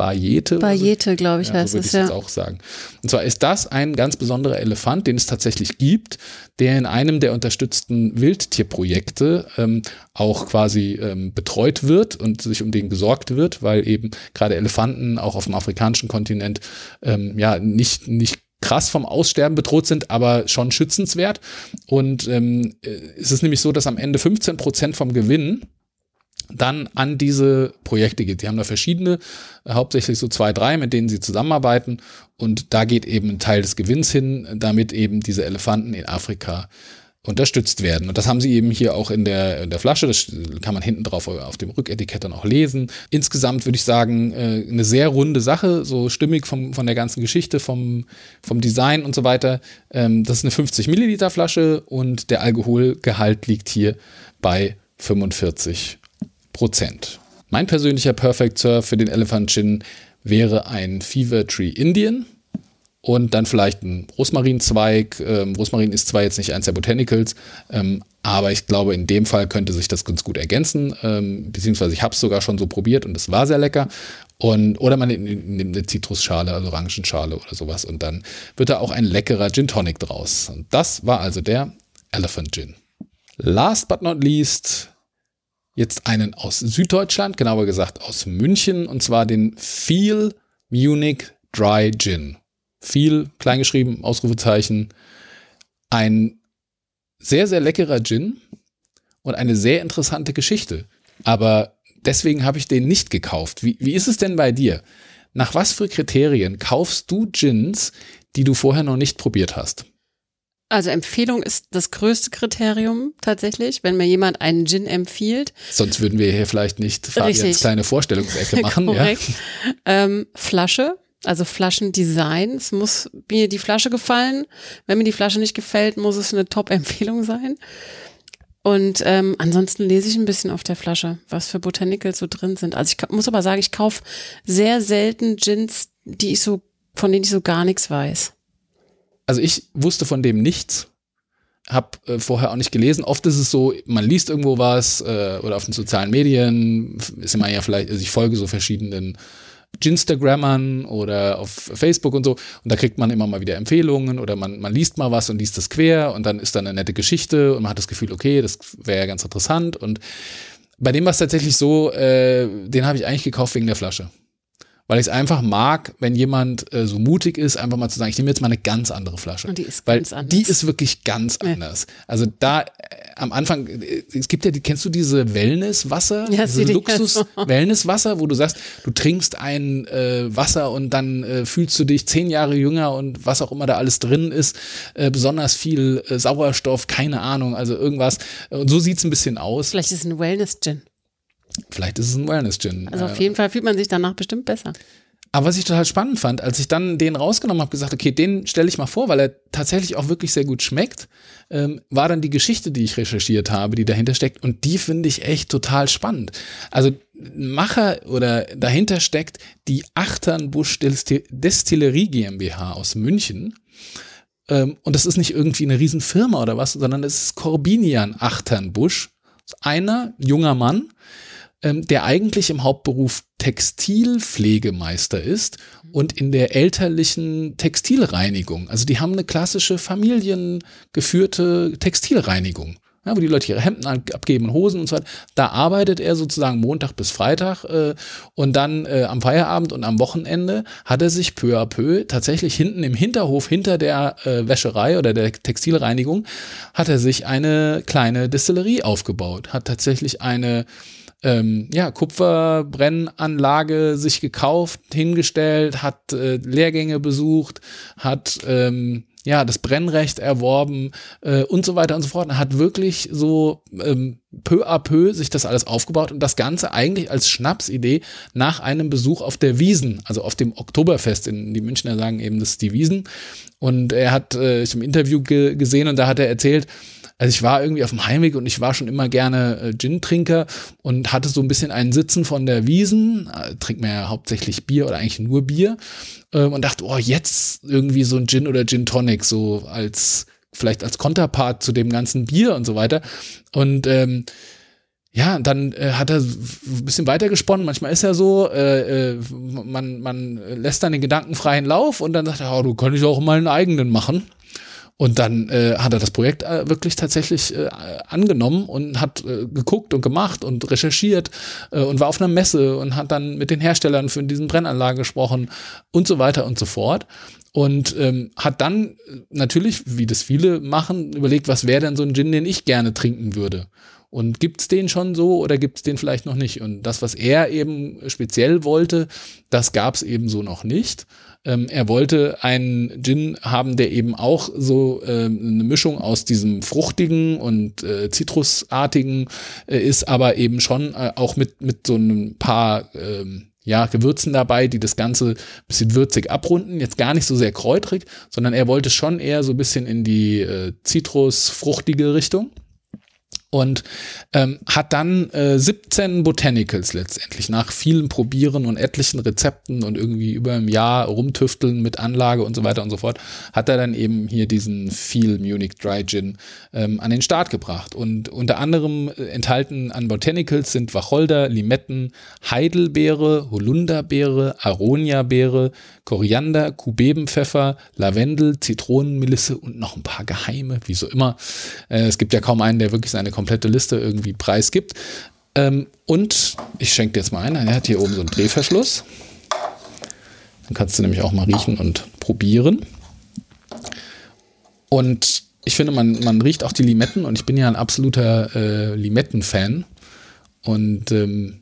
Bayete. Bayete, glaube ich, ja, heißt so es, ja. Jetzt auch sagen. Und zwar ist das ein ganz besonderer Elefant, den es tatsächlich gibt, der in einem der unterstützten Wildtierprojekte ähm, auch quasi ähm, betreut wird und sich um den gesorgt wird, weil eben gerade Elefanten auch auf dem afrikanischen Kontinent ähm, ja nicht, nicht krass vom Aussterben bedroht sind, aber schon schützenswert. Und ähm, äh, es ist nämlich so, dass am Ende 15 Prozent vom Gewinn dann an diese Projekte geht. Die haben da verschiedene, äh, hauptsächlich so zwei, drei, mit denen sie zusammenarbeiten. Und da geht eben ein Teil des Gewinns hin, damit eben diese Elefanten in Afrika unterstützt werden. Und das haben sie eben hier auch in der, in der Flasche. Das kann man hinten drauf auf dem Rücketikett dann auch lesen. Insgesamt würde ich sagen, äh, eine sehr runde Sache, so stimmig vom, von der ganzen Geschichte, vom, vom Design und so weiter. Ähm, das ist eine 50 Milliliter Flasche und der Alkoholgehalt liegt hier bei 45 Prozent. Mein persönlicher Perfect Serve für den Elephant Gin wäre ein Fever Tree Indian und dann vielleicht ein Rosmarinzweig. Ähm, Rosmarin ist zwar jetzt nicht eins der Botanicals, ähm, aber ich glaube, in dem Fall könnte sich das ganz gut ergänzen. Ähm, beziehungsweise ich habe es sogar schon so probiert und es war sehr lecker. Und, oder man nimmt eine Zitrusschale, also Orangenschale oder sowas. Und dann wird da auch ein leckerer Gin Tonic draus. Und das war also der Elephant Gin. Last but not least jetzt einen aus Süddeutschland, genauer gesagt aus München, und zwar den Feel Munich Dry Gin viel kleingeschrieben, Ausrufezeichen. Ein sehr, sehr leckerer Gin und eine sehr interessante Geschichte. Aber deswegen habe ich den nicht gekauft. Wie, wie ist es denn bei dir? Nach was für Kriterien kaufst du Gins, die du vorher noch nicht probiert hast? Also Empfehlung ist das größte Kriterium tatsächlich, wenn mir jemand einen Gin empfiehlt. Sonst würden wir hier vielleicht nicht Fabians kleine Vorstellungsecke machen. Korrekt. Ja. Ähm, Flasche, also Flaschendesign. Es muss mir die Flasche gefallen. Wenn mir die Flasche nicht gefällt, muss es eine Top-Empfehlung sein. Und ähm, ansonsten lese ich ein bisschen auf der Flasche, was für Botanicals so drin sind. Also ich muss aber sagen, ich kaufe sehr selten Gins, die ich so, von denen ich so gar nichts weiß. Also ich wusste von dem nichts, hab äh, vorher auch nicht gelesen. Oft ist es so, man liest irgendwo was äh, oder auf den sozialen Medien ist immer ja vielleicht, also ich folge so verschiedenen Ginstagrammern oder auf Facebook und so. Und da kriegt man immer mal wieder Empfehlungen oder man, man liest mal was und liest das quer und dann ist da eine nette Geschichte und man hat das Gefühl, okay, das wäre ja ganz interessant. Und bei dem war es tatsächlich so, äh, den habe ich eigentlich gekauft wegen der Flasche weil ich es einfach mag, wenn jemand äh, so mutig ist, einfach mal zu sagen, ich nehme jetzt mal eine ganz andere Flasche. Und die ist weil ganz anders. Die ist wirklich ganz ja. anders. Also da äh, am Anfang, äh, es gibt ja, die, kennst du diese Wellnesswasser? Ja, diese Luxus-Wellnesswasser, wo du sagst, du trinkst ein äh, Wasser und dann äh, fühlst du dich zehn Jahre jünger und was auch immer da alles drin ist, äh, besonders viel äh, Sauerstoff, keine Ahnung, also irgendwas. Und so sieht's ein bisschen aus. Vielleicht ist es ein Wellness-Gin. Vielleicht ist es ein Wellness-Gin. Also auf jeden Fall fühlt man sich danach bestimmt besser. Aber was ich total spannend fand, als ich dann den rausgenommen habe, gesagt, okay, den stelle ich mal vor, weil er tatsächlich auch wirklich sehr gut schmeckt, ähm, war dann die Geschichte, die ich recherchiert habe, die dahinter steckt. Und die finde ich echt total spannend. Also Macher oder dahinter steckt die Achternbusch Destillerie GmbH aus München. Ähm, und das ist nicht irgendwie eine Riesenfirma oder was, sondern es ist Corbinian Achternbusch. Einer junger Mann, ähm, der eigentlich im Hauptberuf Textilpflegemeister ist und in der elterlichen Textilreinigung. Also die haben eine klassische familiengeführte Textilreinigung. Ja, wo die Leute ihre Hemden abgeben, Hosen und so weiter. Da arbeitet er sozusagen Montag bis Freitag äh, und dann äh, am Feierabend und am Wochenende hat er sich peu à peu tatsächlich hinten im Hinterhof, hinter der äh, Wäscherei oder der Textilreinigung, hat er sich eine kleine Distillerie aufgebaut, hat tatsächlich eine ähm, ja, Kupferbrennanlage sich gekauft, hingestellt, hat äh, Lehrgänge besucht, hat ähm, ja das Brennrecht erworben äh, und so weiter und so fort. Er hat wirklich so ähm, peu à peu sich das alles aufgebaut und das Ganze eigentlich als Schnapsidee nach einem Besuch auf der Wiesen, also auf dem Oktoberfest. In, die Münchner sagen eben, das ist die Wiesen. Und er hat äh, ich im Interview ge gesehen und da hat er erzählt, also ich war irgendwie auf dem Heimweg und ich war schon immer gerne äh, Gin-Trinker und hatte so ein bisschen einen Sitzen von der Wiesen, äh, trinkt mir ja hauptsächlich Bier oder eigentlich nur Bier ähm, und dachte, oh, jetzt irgendwie so ein Gin oder Gin Tonic, so als vielleicht als Konterpart zu dem ganzen Bier und so weiter. Und ähm, ja, dann äh, hat er ein bisschen weitergesponnen. Manchmal ist er so, äh, äh, man, man lässt dann den Gedanken freien Lauf und dann sagt er, oh, du könntest auch mal einen eigenen machen. Und dann äh, hat er das Projekt äh, wirklich tatsächlich äh, angenommen und hat äh, geguckt und gemacht und recherchiert äh, und war auf einer Messe und hat dann mit den Herstellern für diesen Brennanlagen gesprochen und so weiter und so fort. Und ähm, hat dann äh, natürlich, wie das viele machen, überlegt, was wäre denn so ein Gin, den ich gerne trinken würde. Und gibt's den schon so oder gibt's den vielleicht noch nicht? Und das, was er eben speziell wollte, das gab's eben so noch nicht. Ähm, er wollte einen Gin haben, der eben auch so ähm, eine Mischung aus diesem fruchtigen und äh, zitrusartigen äh, ist, aber eben schon äh, auch mit, mit so ein paar ähm, ja, Gewürzen dabei, die das Ganze bisschen würzig abrunden. Jetzt gar nicht so sehr kräutrig, sondern er wollte schon eher so ein bisschen in die äh, Zitrus-fruchtige Richtung. Und ähm, hat dann äh, 17 Botanicals letztendlich nach vielen Probieren und etlichen Rezepten und irgendwie über ein Jahr rumtüfteln mit Anlage und so weiter und so fort, hat er dann eben hier diesen Feel Munich Dry Gin ähm, an den Start gebracht. Und unter anderem äh, enthalten an Botanicals sind Wacholder, Limetten, Heidelbeere, Holunderbeere, Aroniabeere, Koriander, Kubebenpfeffer, Lavendel, Zitronenmelisse und noch ein paar geheime, wie so immer. Äh, es gibt ja kaum einen, der wirklich seine komplette Liste irgendwie preisgibt. Ähm, und ich schenke dir jetzt mal ein. Er hat hier oben so einen Drehverschluss. Dann kannst du nämlich auch mal riechen und probieren. Und ich finde, man, man riecht auch die Limetten und ich bin ja ein absoluter äh, Limetten-Fan. Und ähm,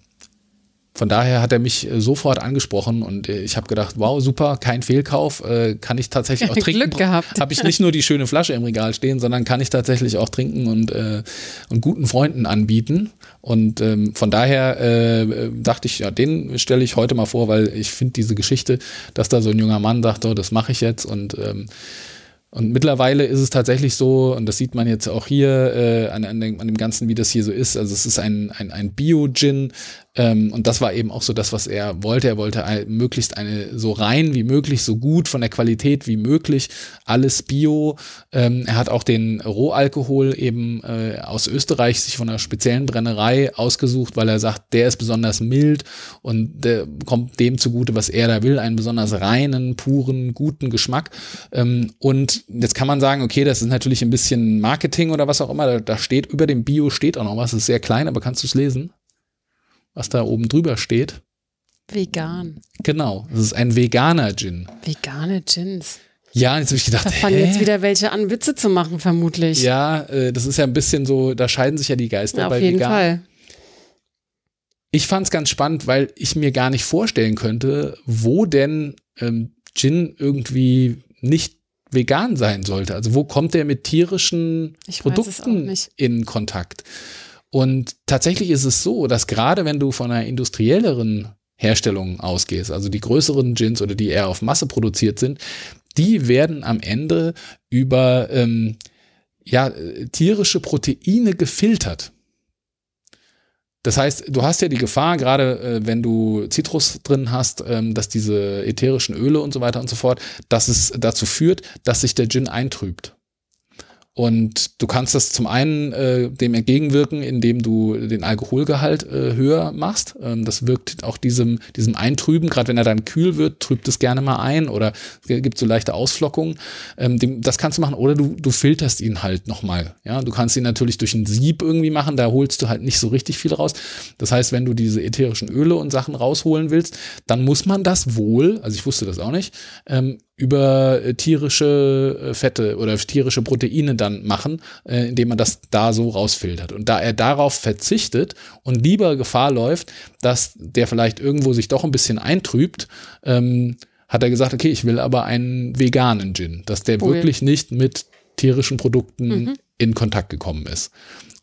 von daher hat er mich äh, sofort angesprochen und äh, ich habe gedacht, wow, super, kein Fehlkauf, äh, kann ich tatsächlich auch trinken. Glück gehabt. Habe ich nicht nur die schöne Flasche im Regal stehen, sondern kann ich tatsächlich auch trinken und, äh, und guten Freunden anbieten. Und ähm, von daher äh, dachte ich, ja, den stelle ich heute mal vor, weil ich finde diese Geschichte, dass da so ein junger Mann sagt, oh, das mache ich jetzt und ähm, und mittlerweile ist es tatsächlich so, und das sieht man jetzt auch hier äh, an, an, dem, an dem Ganzen, wie das hier so ist. Also es ist ein, ein, ein Bio-Gin, ähm, und das war eben auch so das, was er wollte. Er wollte möglichst eine so rein wie möglich, so gut von der Qualität wie möglich, alles Bio. Ähm, er hat auch den Rohalkohol eben äh, aus Österreich sich von einer speziellen Brennerei ausgesucht, weil er sagt, der ist besonders mild und der kommt dem zugute, was er da will, einen besonders reinen, puren, guten Geschmack. Ähm, und jetzt kann man sagen, okay, das ist natürlich ein bisschen Marketing oder was auch immer. Da, da steht über dem Bio steht auch noch was. Es ist sehr klein, aber kannst du es lesen? Was da oben drüber steht. Vegan. Genau, das ist ein veganer Gin. Vegane Gins. Ja, jetzt habe ich gedacht, da fangen hä? jetzt wieder welche an, Witze zu machen, vermutlich. Ja, äh, das ist ja ein bisschen so, da scheiden sich ja die Geister ja, bei auf jeden vegan. Fall. Ich fand es ganz spannend, weil ich mir gar nicht vorstellen könnte, wo denn ähm, Gin irgendwie nicht vegan sein sollte. Also wo kommt der mit tierischen Ich Produkten in Kontakt? Und tatsächlich ist es so, dass gerade wenn du von einer industrielleren Herstellung ausgehst, also die größeren Gins oder die eher auf Masse produziert sind, die werden am Ende über ähm, ja, tierische Proteine gefiltert. Das heißt, du hast ja die Gefahr, gerade äh, wenn du Zitrus drin hast, ähm, dass diese ätherischen Öle und so weiter und so fort, dass es dazu führt, dass sich der Gin eintrübt. Und du kannst das zum einen äh, dem entgegenwirken, indem du den Alkoholgehalt äh, höher machst. Ähm, das wirkt auch diesem, diesem Eintrüben, gerade wenn er dann kühl wird, trübt es gerne mal ein oder gibt so leichte Ausflockungen. Ähm, dem, das kannst du machen oder du, du filterst ihn halt nochmal. Ja, du kannst ihn natürlich durch ein Sieb irgendwie machen, da holst du halt nicht so richtig viel raus. Das heißt, wenn du diese ätherischen Öle und Sachen rausholen willst, dann muss man das wohl, also ich wusste das auch nicht, ähm, über äh, tierische äh, Fette oder tierische Proteine dann machen, äh, indem man das da so rausfiltert. Und da er darauf verzichtet und lieber Gefahr läuft, dass der vielleicht irgendwo sich doch ein bisschen eintrübt, ähm, hat er gesagt, okay, ich will aber einen veganen Gin, dass der Cool. wirklich nicht mit tierischen Produkten Mhm. in Kontakt gekommen ist.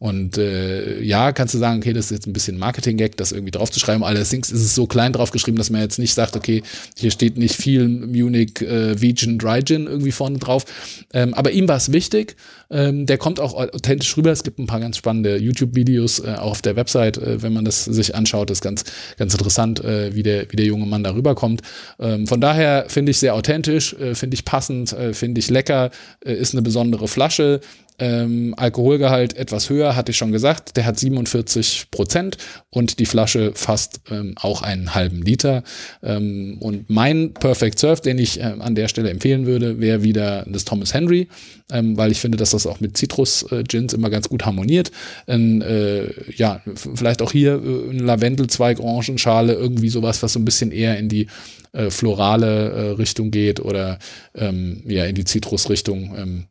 Und äh, ja, kannst du sagen, okay, das ist jetzt ein bisschen Marketing-Gag, das irgendwie draufzuschreiben. Allerdings ist es so klein draufgeschrieben, dass man jetzt nicht sagt, okay, hier steht nicht viel Munich äh, Vegan Dry Gin irgendwie vorne drauf. Ähm, aber ihm war es wichtig. Ähm, der kommt auch authentisch rüber. Es gibt ein paar ganz spannende YouTube-Videos äh, auf der Website, äh, wenn man das sich anschaut. Das ist ganz, ganz interessant, äh, wie, der, wie der junge Mann da rüberkommt. Ähm, von daher finde ich sehr authentisch, äh, finde ich passend, äh, finde ich lecker, äh, ist eine besondere Flasche. Ähm, Alkoholgehalt etwas höher, hatte ich schon gesagt. Der hat 47 Prozent und die Flasche fast ähm, auch einen halben Liter. Ähm, und mein Perfect Surf, den ich ähm, an der Stelle empfehlen würde, wäre wieder das Thomas Henry, ähm, weil ich finde, dass das auch mit Zitrus-Gins immer ganz gut harmoniert. Ein, äh, ja, vielleicht auch hier äh, ein Lavendelzweig, Orangenschale, irgendwie sowas, was so ein bisschen eher in die äh, florale äh, Richtung geht oder ähm, ja, in die Zitrusrichtung. Ähm,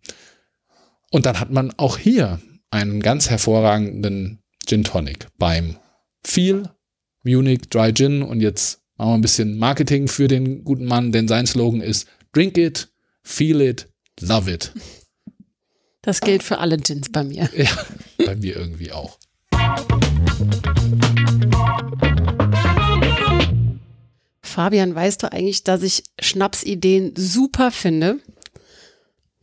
und dann hat man auch hier einen ganz hervorragenden Gin Tonic beim Feel Munich Dry Gin. Und jetzt machen wir ein bisschen Marketing für den guten Mann, denn sein Slogan ist Drink it, feel it, love it. Das gilt für alle Gins bei mir. Ja, bei mir irgendwie auch. Fabian, weißt du eigentlich, dass ich Schnapsideen super finde?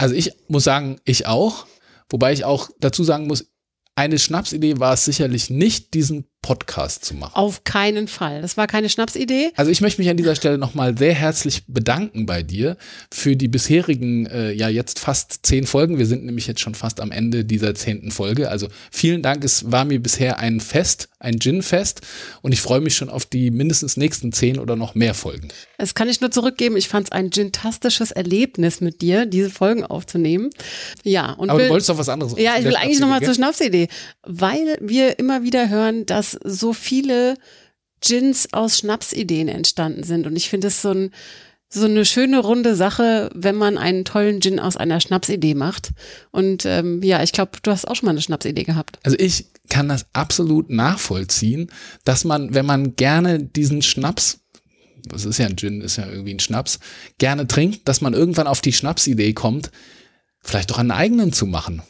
Also ich muss sagen, ich auch. Wobei ich auch dazu sagen muss, eine Schnapsidee war es sicherlich nicht, diesen Podcast zu machen. Auf keinen Fall. Das war keine Schnapsidee. Also ich möchte mich an dieser Stelle nochmal sehr herzlich bedanken bei dir für die bisherigen, äh, ja jetzt fast zehn Folgen. Wir sind nämlich jetzt schon fast am Ende dieser zehnten Folge. Also vielen Dank. Es war mir bisher ein Fest, ein Gin-Fest und ich freue mich schon auf die mindestens nächsten zehn oder noch mehr Folgen. Das kann ich nur zurückgeben. Ich fand es ein gintastisches Erlebnis mit dir, diese Folgen aufzunehmen. Ja. Und Aber will, du wolltest doch was anderes. Ja, ich will eigentlich nochmal zur Schnapsidee, weil wir immer wieder hören, dass so viele Gins aus Schnapsideen entstanden sind. Und ich finde es so, ein, so eine schöne runde Sache, wenn man einen tollen Gin aus einer Schnapsidee macht. Und ähm, ja, ich glaube, du hast auch schon mal eine Schnapsidee gehabt. Also ich kann das absolut nachvollziehen, dass man, wenn man gerne diesen Schnaps das ist ja ein Gin, ist ja irgendwie ein Schnaps, gerne trinkt, dass man irgendwann auf die Schnapsidee kommt, vielleicht doch einen eigenen zu machen.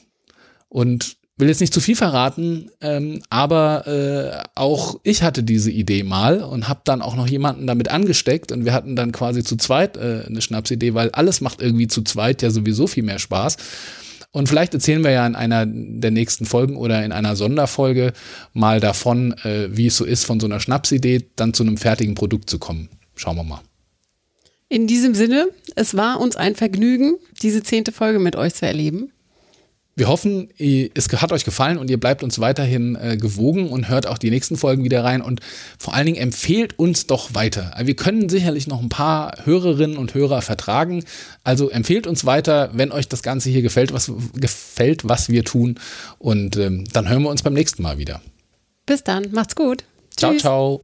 Und will jetzt nicht zu viel verraten, ähm, aber äh, auch ich hatte diese Idee mal und habe dann auch noch jemanden damit angesteckt und wir hatten dann quasi zu zweit äh, eine Schnapsidee, weil alles macht irgendwie zu zweit ja sowieso viel mehr Spaß. Und vielleicht erzählen wir ja in einer der nächsten Folgen oder in einer Sonderfolge mal davon, äh, wie es so ist, von so einer Schnapsidee dann zu einem fertigen Produkt zu kommen. Schauen wir mal. In diesem Sinne, es war uns ein Vergnügen, diese zehnte Folge mit euch zu erleben. Wir hoffen, es hat euch gefallen und ihr bleibt uns weiterhin äh, gewogen und hört auch die nächsten Folgen wieder rein und vor allen Dingen empfehlt uns doch weiter. Wir können sicherlich noch ein paar Hörerinnen und Hörer vertragen. Also empfehlt uns weiter, wenn euch das Ganze hier gefällt, was gefällt, was wir tun. Und ähm, dann hören wir uns beim nächsten Mal wieder. Bis dann, macht's gut. Ciao, Tschüss. ciao.